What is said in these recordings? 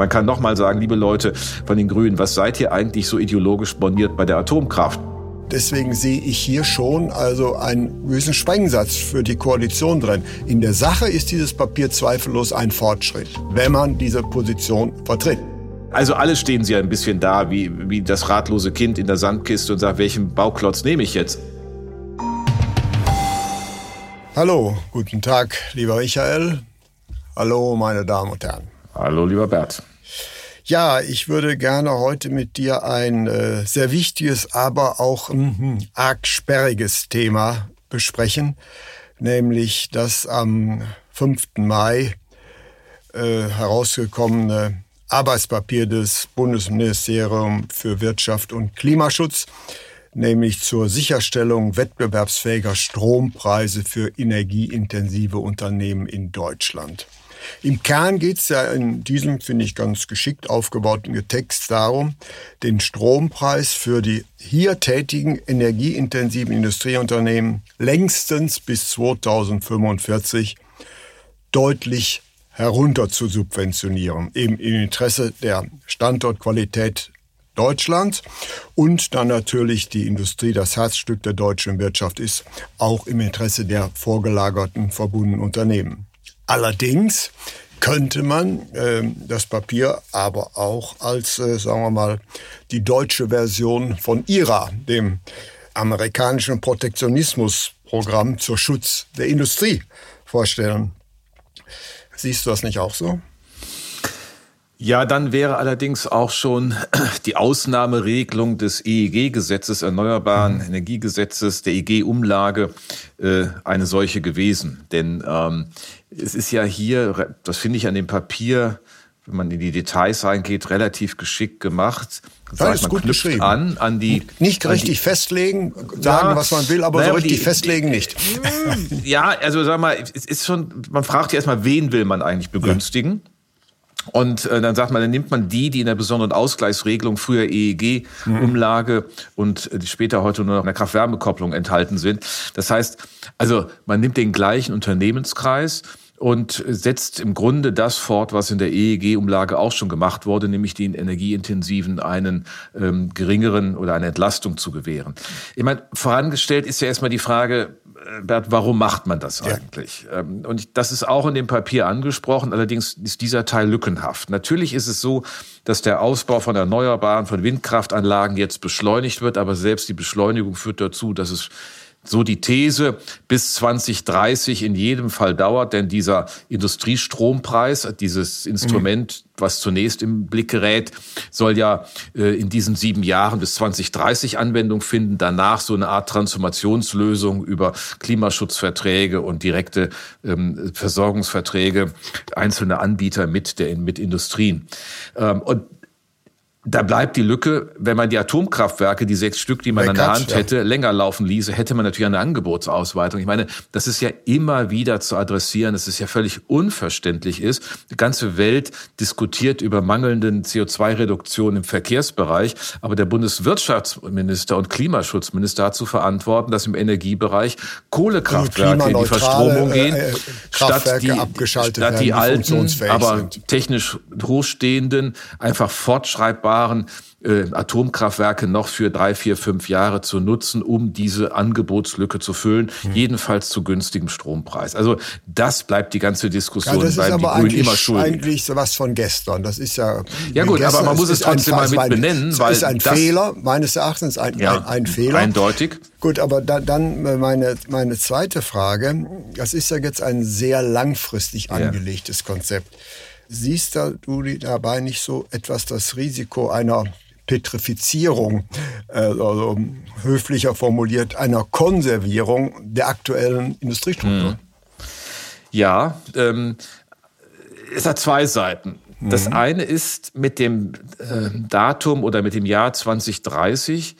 Man kann nochmal sagen, liebe Leute von den Grünen, was seid ihr eigentlich so ideologisch borniert bei der Atomkraft? Deswegen sehe ich hier schon also einen gewissen Sprengsatz für die Koalition drin. In der Sache ist dieses Papier zweifellos ein Fortschritt, wenn man diese Position vertritt. Also alle stehen sie ein bisschen da, wie, wie das ratlose Kind in der Sandkiste und sagt, welchen Bauklotz nehme ich jetzt? Hallo, guten Tag, lieber Michael. Hallo, meine Damen und Herren. Hallo, lieber Bert. Ja, ich würde gerne heute mit dir ein äh, sehr wichtiges, aber auch mh, arg sperriges Thema besprechen, nämlich das am 5. Mai äh, herausgekommene Arbeitspapier des Bundesministeriums für Wirtschaft und Klimaschutz, nämlich zur Sicherstellung wettbewerbsfähiger Strompreise für energieintensive Unternehmen in Deutschland. Im Kern geht es ja in diesem, finde ich, ganz geschickt aufgebauten Text darum, den Strompreis für die hier tätigen energieintensiven Industrieunternehmen längstens bis 2045 deutlich herunter zu subventionieren, eben im Interesse der Standortqualität Deutschlands und dann natürlich die Industrie, das Herzstück der deutschen Wirtschaft ist, auch im Interesse der vorgelagerten verbundenen Unternehmen. Allerdings könnte man äh, das Papier aber auch als, äh, sagen wir mal, die deutsche Version von IRA, dem amerikanischen Protektionismusprogramm zur Schutz der Industrie, vorstellen. Siehst du das nicht auch so? Ja, dann wäre allerdings auch schon die Ausnahmeregelung des EEG-Gesetzes, Erneuerbaren mhm. Energiegesetzes, der EEG-Umlage äh, eine solche gewesen. Denn ähm, es ist ja hier, das finde ich an dem Papier, wenn man in die Details reingeht, relativ geschickt gemacht. Sagt, ist man gut geschrieben. An, an die, nicht richtig die, festlegen, sagen, ja, was man will, aber so richtig die, festlegen nicht. Ja, also sag mal, es ist schon, man fragt ja erstmal, wen will man eigentlich begünstigen? Ja. Und äh, dann sagt man, dann nimmt man die, die in der besonderen Ausgleichsregelung früher EEG-Umlage mhm. und äh, später heute nur noch in der Kraft-Wärme-Kopplung enthalten sind. Das heißt, also man nimmt den gleichen Unternehmenskreis und setzt im Grunde das fort, was in der EEG-Umlage auch schon gemacht wurde, nämlich den Energieintensiven einen ähm, geringeren oder eine Entlastung zu gewähren. Ich meine, vorangestellt ist ja erstmal die Frage, Bert, warum macht man das eigentlich? Ja. Ähm, und das ist auch in dem Papier angesprochen, allerdings ist dieser Teil lückenhaft. Natürlich ist es so, dass der Ausbau von Erneuerbaren, von Windkraftanlagen jetzt beschleunigt wird, aber selbst die Beschleunigung führt dazu, dass es so die These bis 2030 in jedem Fall dauert, denn dieser Industriestrompreis, dieses Instrument, was zunächst im Blick gerät, soll ja äh, in diesen sieben Jahren bis 2030 Anwendung finden. Danach so eine Art Transformationslösung über Klimaschutzverträge und direkte ähm, Versorgungsverträge einzelner Anbieter mit der mit Industrien. Ähm, und da bleibt die Lücke, wenn man die Atomkraftwerke, die sechs Stück, die man an der Hand ja. hätte, länger laufen ließe, hätte man natürlich eine Angebotsausweitung. Ich meine, das ist ja immer wieder zu adressieren, dass es ja völlig unverständlich ist. Die ganze Welt diskutiert über mangelnden CO2-Reduktion im Verkehrsbereich, aber der Bundeswirtschaftsminister und Klimaschutzminister hat zu verantworten, dass im Energiebereich Kohlekraftwerke in die Verstromung gehen, äh, äh, statt die, statt die alten, aber technisch hochstehenden einfach fortschreibbar verfügbaren äh, Atomkraftwerke noch für drei, vier, fünf Jahre zu nutzen, um diese Angebotslücke zu füllen, mhm. jedenfalls zu günstigem Strompreis. Also das bleibt die ganze Diskussion, ja, das ist aber die Grünen immer schuldig. eigentlich was von gestern. Das ist ja ja gut, aber man muss es trotzdem mal mit benennen, weil ist ein Fehler meines Erachtens ein, ja, ein, ein, Fehler. Eindeutig. Gut, aber da, dann meine meine zweite Frage. Das ist ja jetzt ein sehr langfristig angelegtes ja. Konzept. Siehst du dabei nicht so etwas das Risiko einer Petrifizierung, äh, also höflicher formuliert, einer Konservierung der aktuellen Industriestruktur? Hm. Ja, ähm, es hat zwei Seiten. Das mhm. eine ist mit dem äh, Datum oder mit dem Jahr 2030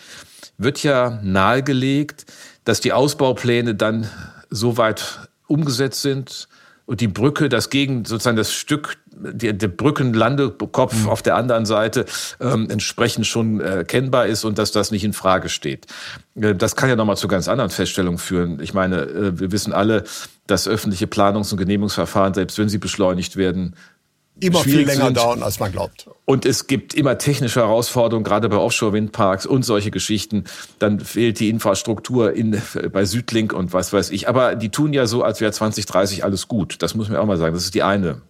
wird ja nahegelegt, dass die Ausbaupläne dann so weit umgesetzt sind und die Brücke, das Gegen, sozusagen das Stück, der, der Brückenlandekopf mhm. auf der anderen Seite ähm, entsprechend schon erkennbar ist und dass das nicht in Frage steht. Äh, das kann ja nochmal zu ganz anderen Feststellungen führen. Ich meine, äh, wir wissen alle, dass öffentliche Planungs- und Genehmigungsverfahren, selbst wenn sie beschleunigt werden, immer viel länger sind. dauern, als man glaubt. Und es gibt immer technische Herausforderungen, gerade bei Offshore-Windparks und solche Geschichten. Dann fehlt die Infrastruktur in, bei Südlink und was weiß ich. Aber die tun ja so, als wäre 2030 alles gut. Das muss man auch mal sagen. Das ist die eine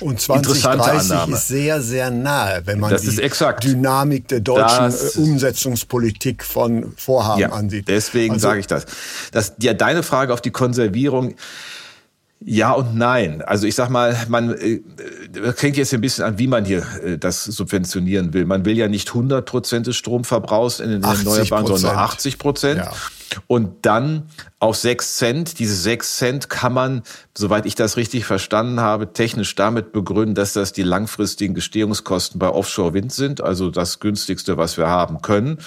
und 2030 ist sehr, sehr nahe, wenn man das die. Dynamik der deutschen das, Umsetzungspolitik von Vorhaben ja, ansieht. Deswegen also, sage ich das. das ja, deine Frage auf die Konservierung ja und nein. Also ich sag mal, man äh, hängt jetzt ein bisschen an, wie man hier äh, das subventionieren will. Man will ja nicht 100 Prozent des Stromverbrauchs in den Erneuerbaren, sondern nur 80 Prozent. Ja. Und dann auf 6 Cent. Diese 6 Cent kann man, soweit ich das richtig verstanden habe, technisch damit begründen, dass das die langfristigen Gestehungskosten bei Offshore-Wind sind, also das günstigste, was wir haben können.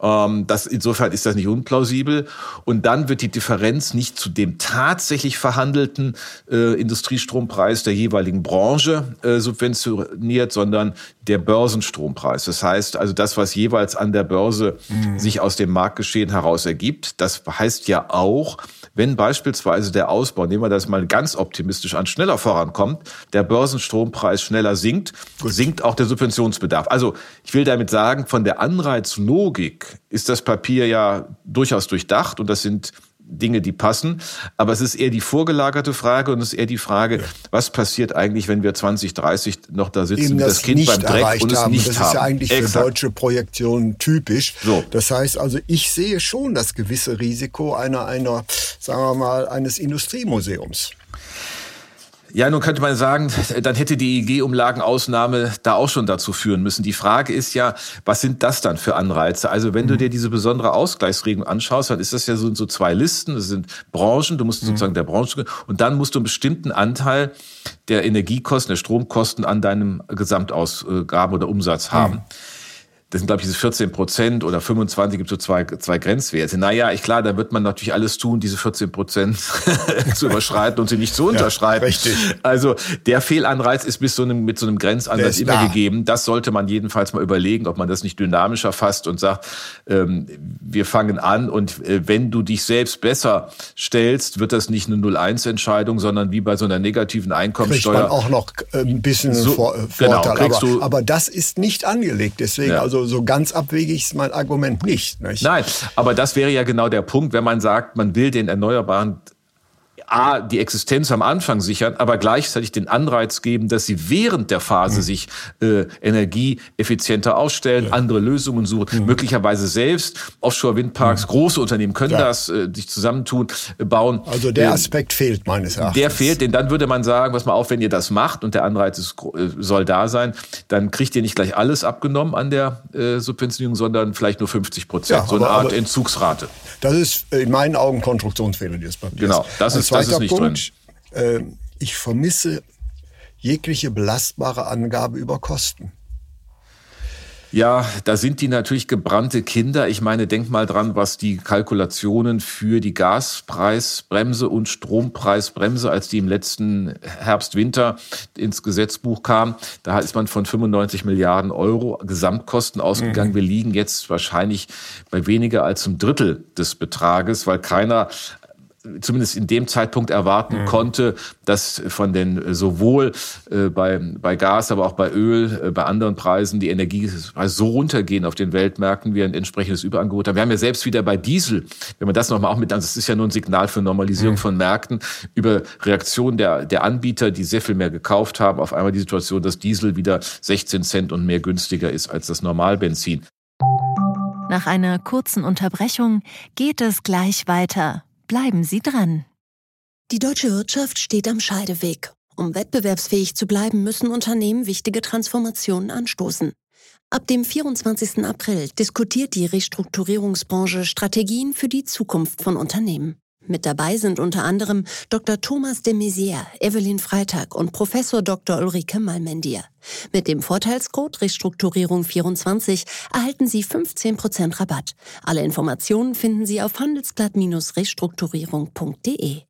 Ähm, das, insofern ist das nicht unplausibel. Und dann wird die Differenz nicht zu dem tatsächlich verhandelten äh, Industriestrompreis der jeweiligen Branche äh, subventioniert, sondern der Börsenstrompreis. Das heißt also das, was jeweils an der Börse mhm. sich aus dem Marktgeschehen heraus ergibt. Das heißt ja auch, wenn beispielsweise der Ausbau, nehmen wir das mal ganz optimistisch an, schneller vorankommt, der Börsenstrompreis schneller sinkt, Gut. sinkt auch der Subventionsbedarf. Also ich will damit sagen, von der Anreizlogik ist das Papier ja durchaus durchdacht und das sind Dinge, die passen. Aber es ist eher die vorgelagerte Frage und es ist eher die Frage, ja. was passiert eigentlich, wenn wir 2030 noch da sitzen, Eben das, das Kind beim Dreck und es haben. nicht das haben. Das ist ja eigentlich Exakt. für deutsche Projektionen typisch. So. Das heißt also, ich sehe schon das gewisse Risiko einer, einer, sagen wir mal, eines Industriemuseums. Ja, nun könnte man sagen, dann hätte die EEG-Umlagenausnahme da auch schon dazu führen müssen. Die Frage ist ja, was sind das dann für Anreize? Also wenn du mhm. dir diese besondere Ausgleichsregelung anschaust, dann ist das ja so, so zwei Listen. Das sind Branchen, du musst mhm. sozusagen der Branche, und dann musst du einen bestimmten Anteil der Energiekosten, der Stromkosten an deinem Gesamtausgaben oder Umsatz haben. Mhm das sind, glaube ich, diese 14 Prozent oder 25 gibt es so zwei, zwei Grenzwerte. Naja, ich klar, da wird man natürlich alles tun, diese 14 Prozent zu überschreiten und sie nicht zu unterschreiten. Ja, richtig. Also der Fehlanreiz ist bis so einem, mit so einem Grenzansatz immer da. gegeben. Das sollte man jedenfalls mal überlegen, ob man das nicht dynamischer fasst und sagt, ähm, wir fangen an und äh, wenn du dich selbst besser stellst, wird das nicht eine 0-1-Entscheidung, sondern wie bei so einer negativen Einkommenssteuer. Kriegt man auch noch äh, ein bisschen so, Vor genau, Vorteil. Genau, aber, aber das ist nicht angelegt. Deswegen, ja. also so ganz abwegig ist mein Argument nicht, nicht. Nein, aber das wäre ja genau der Punkt, wenn man sagt, man will den Erneuerbaren A, die Existenz am Anfang sichern, aber gleichzeitig den Anreiz geben, dass sie während der Phase mhm. sich äh, energieeffizienter ausstellen, ja. andere Lösungen suchen, mhm. möglicherweise selbst. Offshore-Windparks, mhm. große Unternehmen können ja. das, äh, sich zusammentun, äh, bauen. Also der ähm, Aspekt äh, fehlt meines Erachtens. Der fehlt, denn dann würde man sagen, was mal auf, wenn ihr das macht und der Anreiz ist, äh, soll da sein, dann kriegt ihr nicht gleich alles abgenommen an der äh, Subventionierung, sondern vielleicht nur 50 Prozent. Ja, so eine Art Entzugsrate. Das ist in meinen Augen Konstruktionsfehler dieses Papiers. Genau, das ist das ist nicht Punkt, drin. Äh, ich vermisse jegliche belastbare Angabe über Kosten. Ja, da sind die natürlich gebrannte Kinder. Ich meine, denk mal dran, was die Kalkulationen für die Gaspreisbremse und Strompreisbremse, als die im letzten Herbst, Winter ins Gesetzbuch kam, da ist man von 95 Milliarden Euro Gesamtkosten ausgegangen. Mhm. Wir liegen jetzt wahrscheinlich bei weniger als einem Drittel des Betrages, weil keiner zumindest in dem Zeitpunkt erwarten mhm. konnte, dass von den sowohl äh, bei, bei Gas, aber auch bei Öl, äh, bei anderen Preisen die Energie so runtergehen auf den Weltmärkten, wir ein entsprechendes Überangebot haben. Wir haben ja selbst wieder bei Diesel, wenn man das nochmal auch mit, also das ist ja nur ein Signal für Normalisierung mhm. von Märkten, über Reaktionen der, der Anbieter, die sehr viel mehr gekauft haben, auf einmal die Situation, dass Diesel wieder 16 Cent und mehr günstiger ist als das Normalbenzin. Nach einer kurzen Unterbrechung geht es gleich weiter Bleiben Sie dran. Die deutsche Wirtschaft steht am Scheideweg. Um wettbewerbsfähig zu bleiben, müssen Unternehmen wichtige Transformationen anstoßen. Ab dem 24. April diskutiert die Restrukturierungsbranche Strategien für die Zukunft von Unternehmen. Mit dabei sind unter anderem Dr. Thomas de Maizière, Evelyn Freitag und Professor Dr. Ulrike Malmendier. Mit dem Vorteilscode Restrukturierung24 erhalten Sie 15% Rabatt. Alle Informationen finden Sie auf handelsblatt-restrukturierung.de.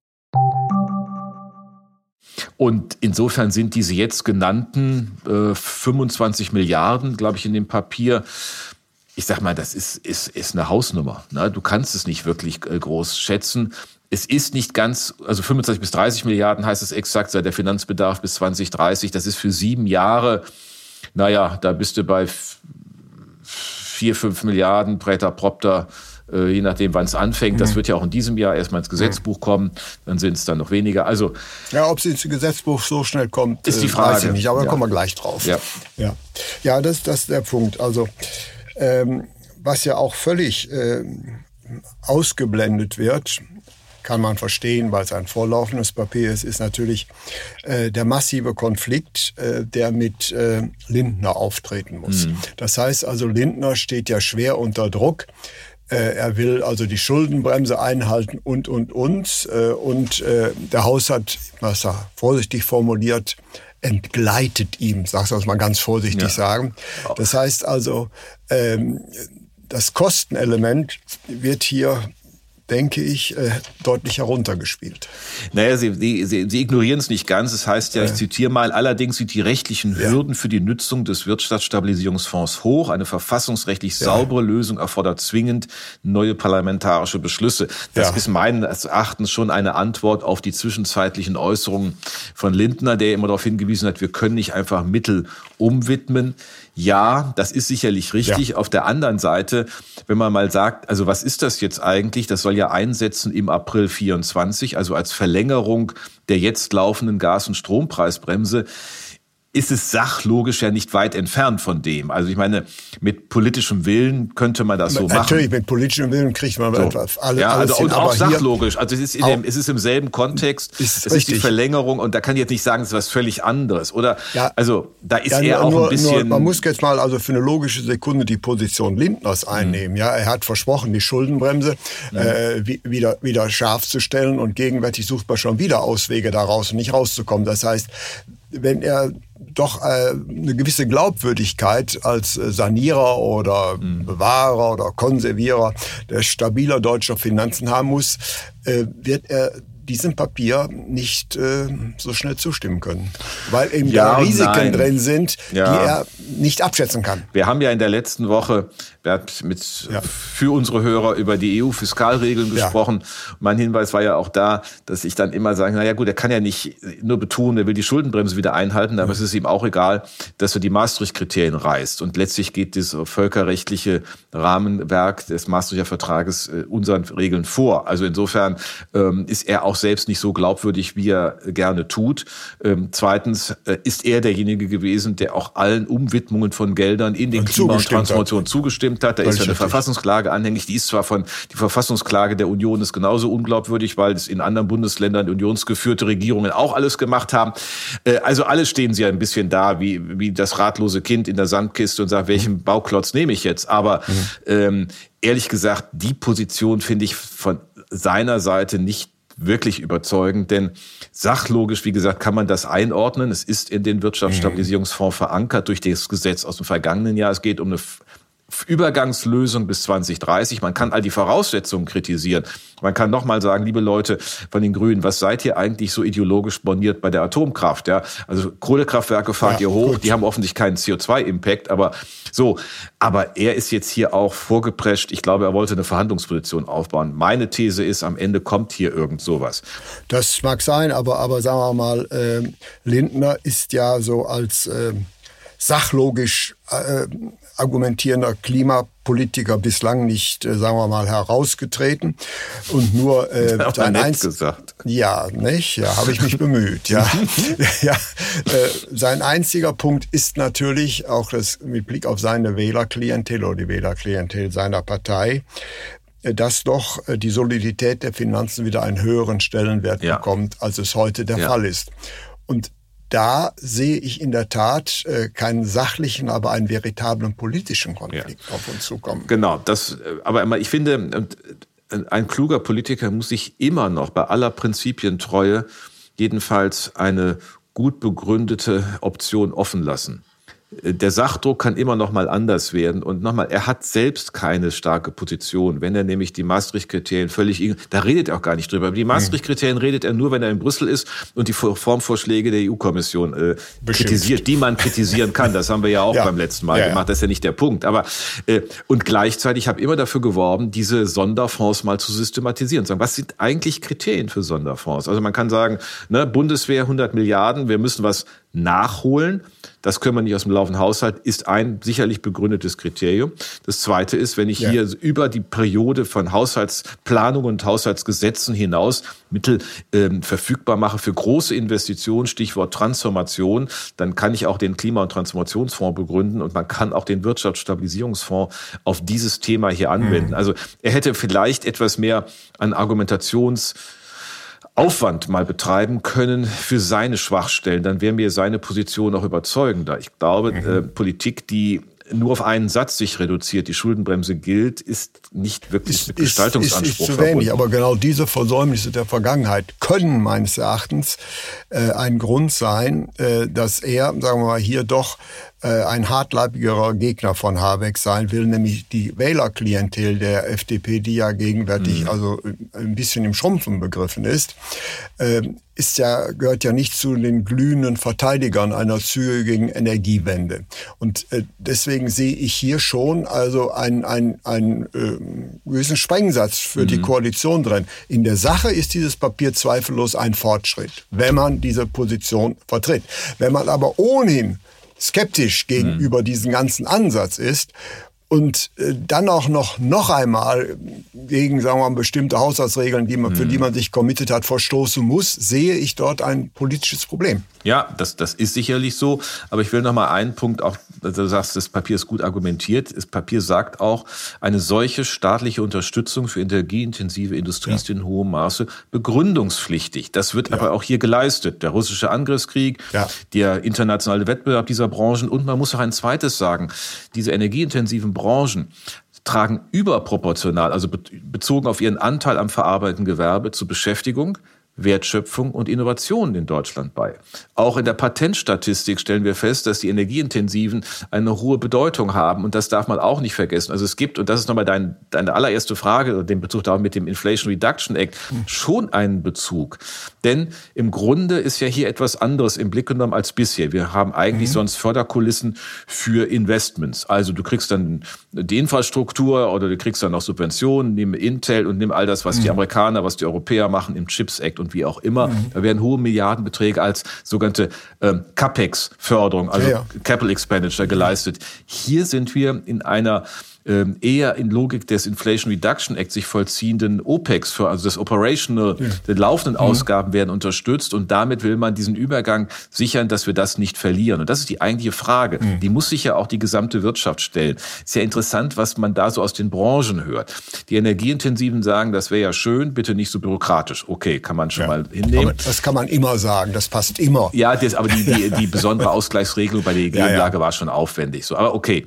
Und insofern sind diese jetzt genannten äh, 25 Milliarden, glaube ich, in dem Papier, ich sag mal, das ist, ist, ist eine Hausnummer. Ne? Du kannst es nicht wirklich äh, groß schätzen. Es ist nicht ganz, also 25 bis 30 Milliarden heißt es exakt, sei der Finanzbedarf bis 2030. Das ist für sieben Jahre, naja, da bist du bei vier, fünf Milliarden, Präter Propter, äh, je nachdem, wann es anfängt. Das mhm. wird ja auch in diesem Jahr erstmal ins Gesetzbuch kommen, dann sind es dann noch weniger. Also ja, ob es ins Gesetzbuch so schnell kommt, ist die Frage. Äh, weiß ich nicht, aber ja. da kommen wir gleich drauf. Ja, ja, ja das, das ist der Punkt. Also ähm, was ja auch völlig äh, ausgeblendet wird, kann man verstehen, weil es ein vorlaufendes Papier ist, ist natürlich äh, der massive Konflikt, äh, der mit äh, Lindner auftreten muss. Mhm. Das heißt also, Lindner steht ja schwer unter Druck. Äh, er will also die Schuldenbremse einhalten und, und, und. Äh, und äh, der Haushalt, was er vorsichtig formuliert, entgleitet ihm, sagst du das mal ganz vorsichtig ja. sagen. Das heißt also, ähm, das Kostenelement wird hier denke ich, äh, deutlich heruntergespielt. Naja, Sie, Sie, Sie ignorieren es nicht ganz. Es das heißt ja, ich zitiere mal, allerdings sind die rechtlichen Hürden ja. für die Nutzung des Wirtschaftsstabilisierungsfonds hoch. Eine verfassungsrechtlich ja. saubere Lösung erfordert zwingend neue parlamentarische Beschlüsse. Das ja. ist meines Erachtens schon eine Antwort auf die zwischenzeitlichen Äußerungen von Lindner, der immer darauf hingewiesen hat, wir können nicht einfach Mittel umwidmen. Ja, das ist sicherlich richtig. Ja. Auf der anderen Seite, wenn man mal sagt, also was ist das jetzt eigentlich? Das soll ja einsetzen im April 24, also als Verlängerung der jetzt laufenden Gas- und Strompreisbremse ist es sachlogisch ja nicht weit entfernt von dem. Also ich meine, mit politischem Willen könnte man das so Natürlich, machen. Natürlich, mit politischem Willen kriegt man so. etwas alles, ja, also und auch sachlogisch. Also es ist, in dem, es ist im selben Kontext. Ist es richtig. ist die Verlängerung und da kann ich jetzt nicht sagen, es ist was völlig anderes. Oder ja, also da ist ja, er auch nur, ein bisschen. Nur, man muss jetzt mal also für eine logische Sekunde die Position Lindners mhm. einnehmen. Mhm. Ja, er hat versprochen, die Schuldenbremse mhm. äh, wieder wieder scharf zu stellen und gegenwärtig sucht man schon wieder Auswege daraus, um nicht rauszukommen. Das heißt, wenn er doch äh, eine gewisse Glaubwürdigkeit als äh, Sanierer oder mhm. Bewahrer oder Konservierer der stabiler deutscher Finanzen haben muss, äh, wird er diesem Papier nicht äh, so schnell zustimmen können, weil eben ja da Risiken drin sind, ja. die er nicht abschätzen kann. Wir haben ja in der letzten Woche mit, ja. für unsere Hörer über die EU-Fiskalregeln gesprochen. Mein Hinweis war ja auch da, dass ich dann immer sage, naja gut, er kann ja nicht nur betonen, er will die Schuldenbremse wieder einhalten, aber es ist ihm auch egal, dass er die Maastricht-Kriterien reißt. Und letztlich geht das völkerrechtliche Rahmenwerk des Maastrichter Vertrages äh, unseren Regeln vor. Also insofern ähm, ist er auch selbst nicht so glaubwürdig, wie er gerne tut. Ähm, zweitens äh, ist er derjenige gewesen, der auch allen Umwidmungen von Geldern in den Klima- und Transformation zugestimmt hat. Da ist ja eine Verfassungsklage anhängig. Die ist zwar von, die Verfassungsklage der Union ist genauso unglaubwürdig, weil es in anderen Bundesländern unionsgeführte Regierungen auch alles gemacht haben. Äh, also alle stehen sie ein bisschen da, wie, wie das ratlose Kind in der Sandkiste und sagt, welchen Bauklotz nehme ich jetzt? Aber mhm. ähm, ehrlich gesagt, die Position finde ich von seiner Seite nicht wirklich überzeugend, denn sachlogisch, wie gesagt, kann man das einordnen. Es ist in den Wirtschaftsstabilisierungsfonds verankert durch das Gesetz aus dem vergangenen Jahr. Es geht um eine Übergangslösung bis 2030. Man kann all die Voraussetzungen kritisieren. Man kann nochmal sagen, liebe Leute von den Grünen, was seid ihr eigentlich so ideologisch borniert bei der Atomkraft? Ja, also Kohlekraftwerke fahrt ja, ihr hoch, gut. die haben offensichtlich keinen CO2-Impact, aber so. Aber er ist jetzt hier auch vorgeprescht. Ich glaube, er wollte eine Verhandlungsposition aufbauen. Meine These ist, am Ende kommt hier irgend sowas. Das mag sein, aber, aber sagen wir mal, äh, Lindner ist ja so als äh, sachlogisch äh, argumentierender Klimapolitiker bislang nicht, äh, sagen wir mal, herausgetreten und nur äh, sein Einz gesagt. Ja, nicht? Ja, habe ich mich bemüht. Ja, ja. Äh, sein einziger Punkt ist natürlich auch das mit Blick auf seine Wählerklientel oder die Wählerklientel seiner Partei äh, dass doch äh, die Solidität der Finanzen wieder einen höheren Stellenwert ja. bekommt, als es heute der ja. Fall ist. Und da sehe ich in der Tat äh, keinen sachlichen, aber einen veritablen politischen Konflikt ja. auf uns zukommen. Genau, das, äh, aber ich finde, ein kluger Politiker muss sich immer noch bei aller Prinzipientreue jedenfalls eine gut begründete Option offen lassen der Sachdruck kann immer noch mal anders werden. Und nochmal, er hat selbst keine starke Position. Wenn er nämlich die Maastricht-Kriterien völlig, da redet er auch gar nicht drüber. Aber die Maastricht-Kriterien redet er nur, wenn er in Brüssel ist und die Formvorschläge der EU-Kommission äh, kritisiert, die man kritisieren kann. Das haben wir ja auch ja. beim letzten Mal ja, gemacht. Das ist ja nicht der Punkt. Aber äh, und gleichzeitig habe ich immer dafür geworben, diese Sonderfonds mal zu systematisieren. Sagen, was sind eigentlich Kriterien für Sonderfonds? Also man kann sagen, ne, Bundeswehr 100 Milliarden, wir müssen was nachholen. Das können wir nicht aus dem laufenden Haushalt, ist ein sicherlich begründetes Kriterium. Das zweite ist, wenn ich ja. hier über die Periode von Haushaltsplanung und Haushaltsgesetzen hinaus Mittel ähm, verfügbar mache für große Investitionen, Stichwort Transformation, dann kann ich auch den Klima- und Transformationsfonds begründen und man kann auch den Wirtschaftsstabilisierungsfonds auf dieses Thema hier anwenden. Mhm. Also er hätte vielleicht etwas mehr an Argumentations Aufwand mal betreiben können für seine Schwachstellen, dann wäre mir seine Position auch überzeugender. Ich glaube, mhm. äh, Politik, die nur auf einen Satz sich reduziert, die Schuldenbremse gilt, ist nicht wirklich ist, mit Gestaltungsanspruch ist, ist, ist zu wenig. Aber genau diese Versäumnisse der Vergangenheit können meines Erachtens äh, ein Grund sein, äh, dass er, sagen wir mal, hier doch äh, ein hartleibigerer Gegner von Habeck sein will, nämlich die Wählerklientel der FDP, die ja gegenwärtig mhm. also äh, ein bisschen im Schrumpfen begriffen ist, ähm, ist ja, gehört ja nicht zu den glühenden Verteidigern einer zügigen Energiewende. Und äh, deswegen sehe ich hier schon also einen, einen, einen äh, gewissen Sprengsatz für mhm. die Koalition drin. In der Sache ist dieses Papier zweifellos ein Fortschritt, wenn man diese Position vertritt. Wenn man aber ohnehin skeptisch gegenüber mhm. diesem ganzen Ansatz ist und äh, dann auch noch noch einmal gegen sagen wir mal bestimmte Haushaltsregeln, die man, für die mhm. man sich committed hat, verstoßen muss, sehe ich dort ein politisches Problem. Ja, das, das ist sicherlich so. Aber ich will noch mal einen Punkt auch, du sagst, das Papier ist gut argumentiert. Das Papier sagt auch, eine solche staatliche Unterstützung für energieintensive Industrie ja. ist in hohem Maße begründungspflichtig. Das wird ja. aber auch hier geleistet. Der russische Angriffskrieg, ja. der internationale Wettbewerb dieser Branchen und man muss auch ein zweites sagen. Diese energieintensiven Branchen tragen überproportional, also bezogen auf ihren Anteil am verarbeitenden Gewerbe zur Beschäftigung, Wertschöpfung und Innovation in Deutschland bei. Auch in der Patentstatistik stellen wir fest, dass die Energieintensiven eine hohe Bedeutung haben und das darf man auch nicht vergessen. Also es gibt, und das ist nochmal dein, deine allererste Frage, den Bezug darauf mit dem Inflation Reduction Act, schon einen Bezug. Denn im Grunde ist ja hier etwas anderes im Blick genommen als bisher. Wir haben eigentlich mhm. sonst Förderkulissen für Investments. Also du kriegst dann die Infrastruktur oder du kriegst dann noch Subventionen, nimm Intel und nimm all das, was mhm. die Amerikaner, was die Europäer machen im Chips Act und wie auch immer. Mhm. Da werden hohe Milliardenbeträge als sogenannte ähm, CAPEX-Förderung, also ja, ja. Capital Expenditure geleistet. Hier sind wir in einer eher in Logik des Inflation Reduction Act sich vollziehenden OPEX, für, also das Operational, ja. die laufenden mhm. Ausgaben werden unterstützt und damit will man diesen Übergang sichern, dass wir das nicht verlieren. Und das ist die eigentliche Frage. Mhm. Die muss sich ja auch die gesamte Wirtschaft stellen. Sehr interessant, was man da so aus den Branchen hört. Die Energieintensiven sagen, das wäre ja schön, bitte nicht so bürokratisch. Okay, kann man schon ja. mal hinnehmen. das kann man immer sagen, das passt immer. Ja, das, aber die, die, die besondere Ausgleichsregelung bei der EG-Umlage ja, war schon aufwendig. So, aber okay.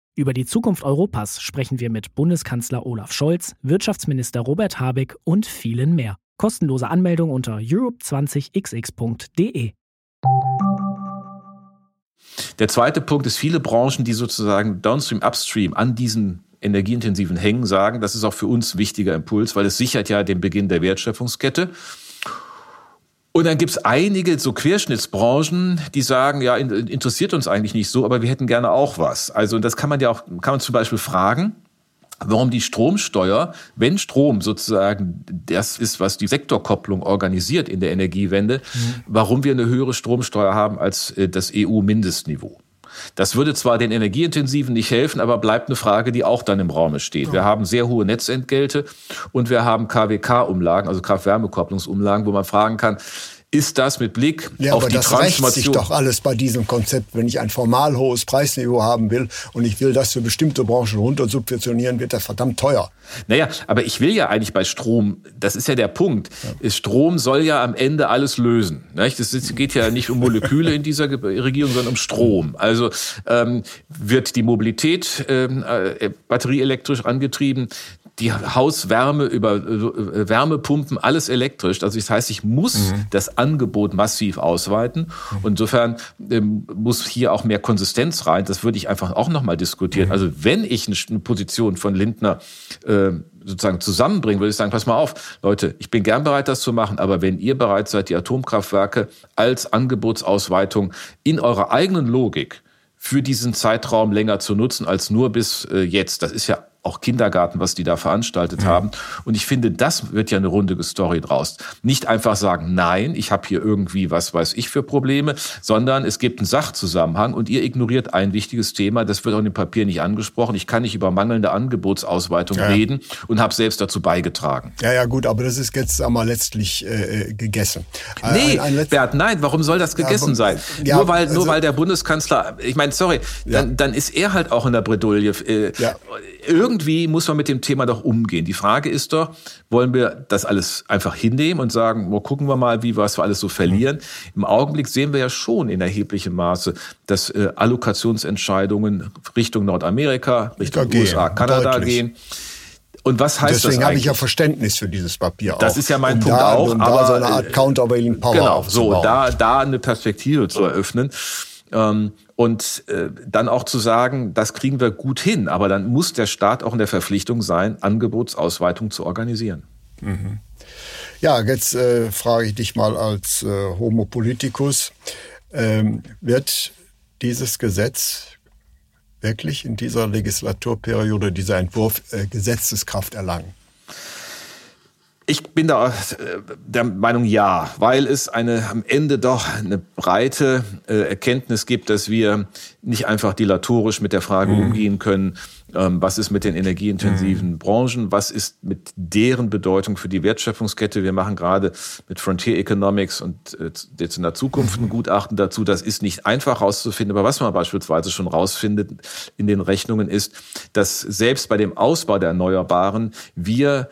Über die Zukunft Europas sprechen wir mit Bundeskanzler Olaf Scholz, Wirtschaftsminister Robert Habeck und vielen mehr. Kostenlose Anmeldung unter europe20xx.de. Der zweite Punkt ist, viele Branchen, die sozusagen downstream, upstream an diesen energieintensiven hängen, sagen, das ist auch für uns wichtiger Impuls, weil es sichert ja den Beginn der Wertschöpfungskette. Und dann gibt's einige so Querschnittsbranchen, die sagen, ja, interessiert uns eigentlich nicht so, aber wir hätten gerne auch was. Also das kann man ja auch, kann man zum Beispiel fragen, warum die Stromsteuer, wenn Strom sozusagen das ist, was die Sektorkopplung organisiert in der Energiewende, mhm. warum wir eine höhere Stromsteuer haben als äh, das EU-Mindestniveau. Das würde zwar den Energieintensiven nicht helfen, aber bleibt eine Frage, die auch dann im Raume steht. Wir haben sehr hohe Netzentgelte und wir haben KWK-Umlagen, also Kraft-Wärme-Kopplungsumlagen, wo man fragen kann, ist das mit Blick ja, auf aber die das Transformation. rächt sich doch alles bei diesem Konzept. Wenn ich ein formal hohes Preisniveau haben will und ich will das für bestimmte Branchen runter subventionieren, wird das verdammt teuer. Naja, aber ich will ja eigentlich bei Strom, das ist ja der Punkt. Ja. Strom soll ja am Ende alles lösen. Es geht ja nicht um Moleküle in dieser Regierung, sondern um Strom. Also ähm, wird die Mobilität ähm, äh, batterieelektrisch angetrieben, die Hauswärme über äh, Wärmepumpen, alles elektrisch. Also das heißt, ich muss mhm. das Angebot massiv ausweiten. Mhm. Insofern ähm, muss hier auch mehr Konsistenz rein. Das würde ich einfach auch nochmal diskutieren. Mhm. Also wenn ich eine, Position von Lindner äh, sozusagen zusammenbringen, würde ich sagen, pass mal auf, Leute, ich bin gern bereit, das zu machen, aber wenn ihr bereit seid, die Atomkraftwerke als Angebotsausweitung in eurer eigenen Logik für diesen Zeitraum länger zu nutzen als nur bis äh, jetzt, das ist ja auch Kindergarten, was die da veranstaltet mhm. haben. Und ich finde, das wird ja eine rundige Story draus. Nicht einfach sagen, nein, ich habe hier irgendwie was weiß ich für Probleme, sondern es gibt einen Sachzusammenhang und ihr ignoriert ein wichtiges Thema, das wird auch in dem Papier nicht angesprochen. Ich kann nicht über mangelnde Angebotsausweitung ja. reden und habe selbst dazu beigetragen. Ja, ja, gut, aber das ist jetzt einmal letztlich äh, äh gegessen. Nee, ein, ein Bert, nein, warum soll das gegessen ja, sein? Ja, nur, weil, also, nur weil der Bundeskanzler, ich meine, sorry, dann, dann ist er halt auch in der Bredouille. Äh, irgendwie muss man mit dem Thema doch umgehen. Die Frage ist doch, wollen wir das alles einfach hinnehmen und sagen, wo gucken wir mal, wie was wir alles so verlieren? Im Augenblick sehen wir ja schon in erheblichem Maße, dass äh, Allokationsentscheidungen Richtung Nordamerika, Richtung gehen, USA, Kanada deutlich. gehen. Und was heißt Deswegen das habe ich ja Verständnis für dieses Papier. Das auch, ist ja mein um Punkt da, auch. Um aber da so eine Art Countervailing Power Genau, so da da eine Perspektive zu eröffnen. Ähm, und äh, dann auch zu sagen, das kriegen wir gut hin, aber dann muss der Staat auch in der Verpflichtung sein, Angebotsausweitung zu organisieren. Mhm. Ja, jetzt äh, frage ich dich mal als äh, Homo politicus, ähm, wird dieses Gesetz wirklich in dieser Legislaturperiode, dieser Entwurf äh, Gesetzeskraft erlangen? Ich bin da äh, der Meinung ja, weil es eine am Ende doch eine breite äh, Erkenntnis gibt, dass wir nicht einfach dilatorisch mit der Frage mhm. umgehen können, ähm, was ist mit den energieintensiven mhm. Branchen, was ist mit deren Bedeutung für die Wertschöpfungskette. Wir machen gerade mit Frontier Economics und äh, jetzt in der Zukunft ein Gutachten dazu. Das ist nicht einfach herauszufinden, aber was man beispielsweise schon rausfindet in den Rechnungen ist, dass selbst bei dem Ausbau der Erneuerbaren wir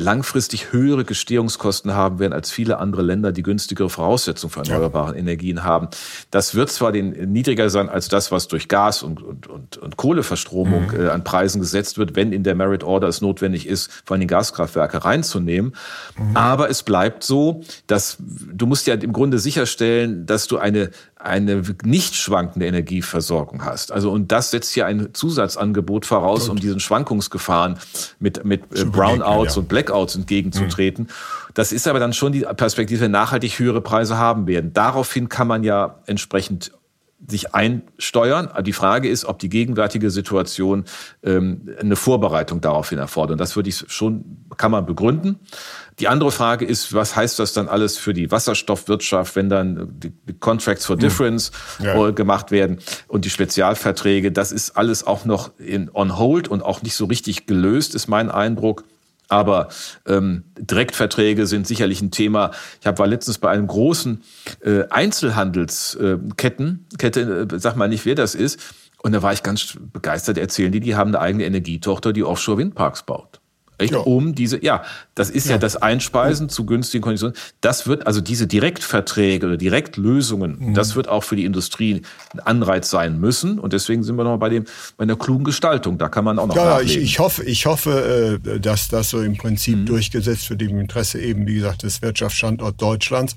langfristig höhere Gestehungskosten haben werden als viele andere Länder, die günstigere Voraussetzungen für erneuerbare. Energien haben. Das wird zwar den, niedriger sein als das, was durch Gas und, und, und, und Kohleverstromung mhm. äh, an Preisen gesetzt wird, wenn in der Merit Order es notwendig ist, vor allem Gaskraftwerke reinzunehmen. Mhm. Aber es bleibt so, dass du musst ja im Grunde sicherstellen, dass du eine eine nicht schwankende Energieversorgung hast. Also und das setzt ja ein Zusatzangebot voraus, Gut. um diesen Schwankungsgefahren mit mit äh, Brownouts ja. und Blackouts entgegenzutreten. Mhm. Das ist aber dann schon die Perspektive, nachhaltig höhere Preise haben werden. Daraufhin kann man ja entsprechend sich einsteuern. Die Frage ist, ob die gegenwärtige Situation ähm, eine Vorbereitung daraufhin erfordert. Und das würde ich schon, kann man begründen. Die andere Frage ist, was heißt das dann alles für die Wasserstoffwirtschaft, wenn dann die Contracts for hm. Difference ja. gemacht werden und die Spezialverträge? Das ist alles auch noch in, on hold und auch nicht so richtig gelöst, ist mein Eindruck. Aber ähm, Direktverträge sind sicherlich ein Thema. Ich hab, war letztens bei einem großen äh, Einzelhandelsketten, äh, Kette, äh, sag mal nicht, wer das ist. Und da war ich ganz begeistert, erzählen die, die haben eine eigene Energietochter, die Offshore-Windparks baut. Echt? Ja. Um diese, ja, das ist ja, ja das Einspeisen ja. zu günstigen Konditionen. Das wird, also diese Direktverträge oder Direktlösungen, mhm. das wird auch für die Industrie ein Anreiz sein müssen. Und deswegen sind wir noch bei dem, bei einer klugen Gestaltung. Da kann man auch noch Ja, ich, ich, hoffe, ich hoffe, äh, dass das so im Prinzip mhm. durchgesetzt wird im Interesse eben, wie gesagt, des Wirtschaftsstandorts Deutschlands.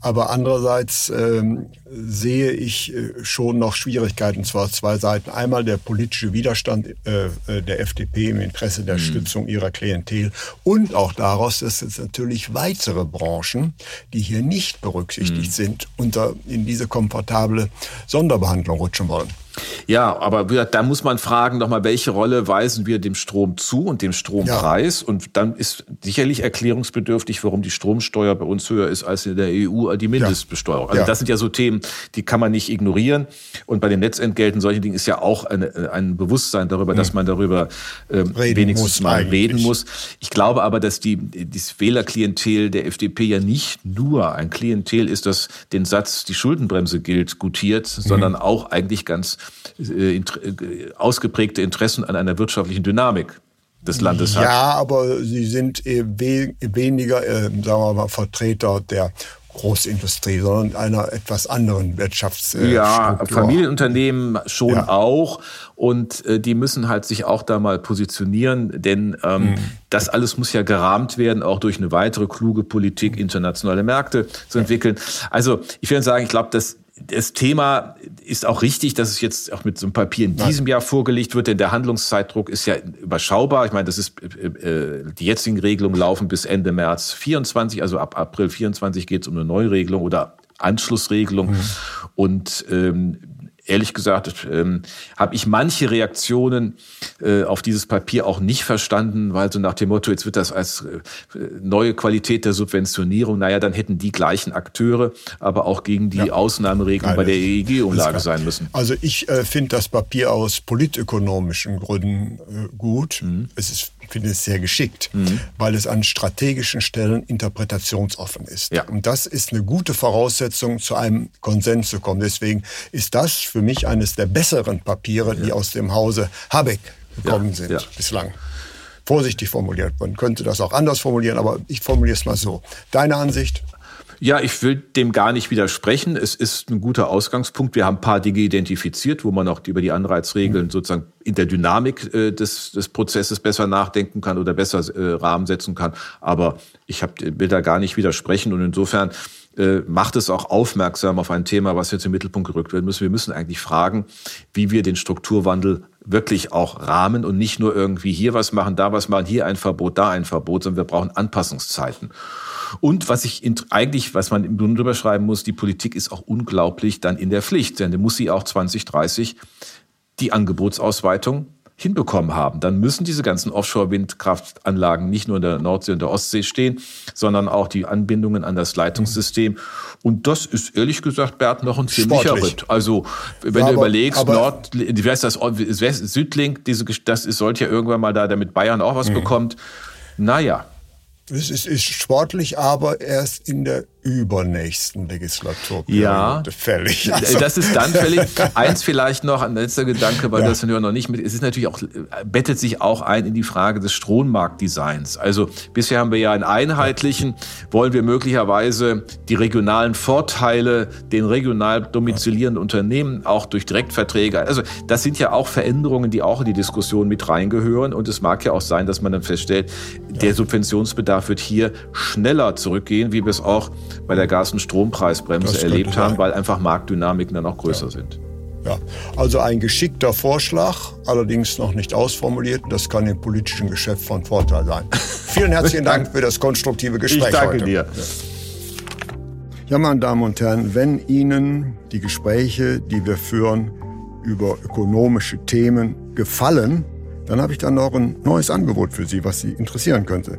Aber andererseits ähm, sehe ich äh, schon noch Schwierigkeiten, zwar zwei Seiten. Einmal der politische Widerstand äh, äh der FDP im Interesse der mhm. Stützung ihrer Klientel und auch daraus, dass jetzt natürlich weitere Branchen, die hier nicht berücksichtigt mhm. sind, unter in diese komfortable Sonderbehandlung rutschen wollen. Ja, aber da muss man fragen nochmal, welche Rolle weisen wir dem Strom zu und dem Strompreis? Ja. Und dann ist sicherlich erklärungsbedürftig, warum die Stromsteuer bei uns höher ist als in der EU die Mindestbesteuerung. Also ja. das sind ja so Themen, die kann man nicht ignorieren. Und bei den Netzentgelten, solchen Dingen ist ja auch eine, ein Bewusstsein darüber, dass hm. man darüber ähm, wenigstens mal eigentlich. reden muss. Ich glaube aber, dass die, das Wählerklientel der FDP ja nicht nur ein Klientel ist, das den Satz, die Schuldenbremse gilt, gutiert, mhm. sondern auch eigentlich ganz äh, äh, ausgeprägte Interessen an einer wirtschaftlichen Dynamik des Landes hat. Ja, aber sie sind weniger, äh, sagen wir mal, Vertreter der Großindustrie, sondern einer etwas anderen Wirtschaftsstruktur. Ja, Familienunternehmen schon ja. auch. Und äh, die müssen halt sich auch da mal positionieren, denn ähm, mhm. das alles muss ja gerahmt werden, auch durch eine weitere kluge Politik, internationale Märkte zu entwickeln. Also ich will sagen, ich glaube, dass das Thema ist auch richtig, dass es jetzt auch mit so einem Papier in diesem Jahr vorgelegt wird, denn der Handlungszeitdruck ist ja überschaubar. Ich meine, das ist äh, äh die jetzigen Regelungen laufen bis Ende März 24, also ab April 24 geht es um eine Neuregelung oder Anschlussregelung. Mhm. Und ähm, ehrlich gesagt ähm, habe ich manche Reaktionen äh, auf dieses Papier auch nicht verstanden, weil so nach dem Motto, jetzt wird das als äh, neue Qualität der Subventionierung, naja, dann hätten die gleichen Akteure aber auch gegen die ja. Ausnahmeregelung bei der EEG-Umlage sein müssen. Also ich äh, finde das Papier aus politökonomischen Gründen äh, gut. Mhm. Es ist ich finde es sehr geschickt, mhm. weil es an strategischen Stellen interpretationsoffen ist. Ja. Und das ist eine gute Voraussetzung, zu einem Konsens zu kommen. Deswegen ist das für mich eines der besseren Papiere, die aus dem Hause Habeck gekommen ja. sind ja. bislang. Vorsichtig formuliert. Man könnte das auch anders formulieren, aber ich formuliere es mal so. Deine Ansicht? Ja, ich will dem gar nicht widersprechen. Es ist ein guter Ausgangspunkt. Wir haben ein paar Dinge identifiziert, wo man auch über die Anreizregeln sozusagen in der Dynamik äh, des, des Prozesses besser nachdenken kann oder besser äh, Rahmen setzen kann. Aber ich hab, will da gar nicht widersprechen und insofern äh, macht es auch aufmerksam auf ein Thema, was jetzt im Mittelpunkt gerückt werden muss. Wir müssen eigentlich fragen, wie wir den Strukturwandel wirklich auch rahmen und nicht nur irgendwie hier was machen, da was machen, hier ein Verbot, da ein Verbot, sondern wir brauchen Anpassungszeiten. Und was ich eigentlich, was man im Grunde drüber schreiben muss, die Politik ist auch unglaublich dann in der Pflicht, denn dann muss sie auch 2030 die Angebotsausweitung hinbekommen haben. Dann müssen diese ganzen Offshore-Windkraftanlagen nicht nur in der Nordsee und der Ostsee stehen, sondern auch die Anbindungen an das Leitungssystem. Und das ist ehrlich gesagt, Bert, noch ein ziemlicher. Ritt. Also, wenn ja, du überlegst, aber, Nord, wie heißt das, Südlink, diese, das ist, sollte ja irgendwann mal da, damit Bayern auch was mhm. bekommt. Naja. Es ist, ist sportlich, aber erst in der übernächsten Legislaturperiode ja, fällig. Also. Das ist dann fällig. Eins vielleicht noch, ein letzter Gedanke, weil ja. das ja noch nicht mit, es ist natürlich auch, bettet sich auch ein in die Frage des Strommarktdesigns. Also bisher haben wir ja einen einheitlichen, wollen wir möglicherweise die regionalen Vorteile den regional domizilierenden Unternehmen auch durch Direktverträge, also das sind ja auch Veränderungen, die auch in die Diskussion mit reingehören und es mag ja auch sein, dass man dann feststellt, der Subventionsbedarf wird hier schneller zurückgehen, wie wir es auch bei der Gas- und Strompreisbremse erlebt haben, weil einfach Marktdynamiken dann auch größer ja. sind. Ja, also ein geschickter Vorschlag, allerdings noch nicht ausformuliert. Das kann im politischen Geschäft von Vorteil sein. Vielen herzlichen Dank für das konstruktive Gespräch ich danke heute. dir. Ja, meine Damen und Herren, wenn Ihnen die Gespräche, die wir führen über ökonomische Themen gefallen, dann habe ich dann noch ein neues Angebot für Sie, was Sie interessieren könnte.